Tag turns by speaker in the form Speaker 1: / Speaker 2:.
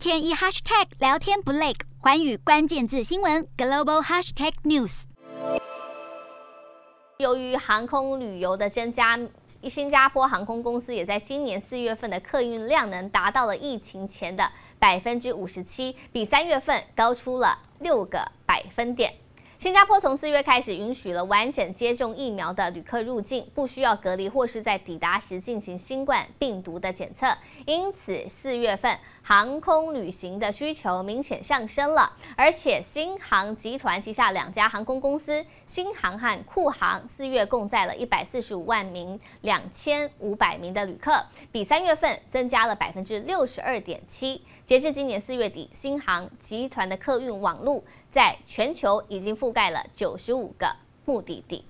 Speaker 1: 天一 hashtag 聊天不累，环宇关键字新闻 global hashtag news。
Speaker 2: 由于航空旅游的增加，新加坡航空公司也在今年四月份的客运量能达到了疫情前的百分之五十七，比三月份高出了六个百分点。新加坡从四月开始允许了完整接种疫苗的旅客入境，不需要隔离或是在抵达时进行新冠病毒的检测，因此四月份航空旅行的需求明显上升了。而且新航集团旗下两家航空公司新航和库航四月共载了一百四十五万名两千五百名的旅客，比三月份增加了百分之六十二点七。截至今年四月底，新航集团的客运网路在全球已经覆覆盖了九十五个目的地。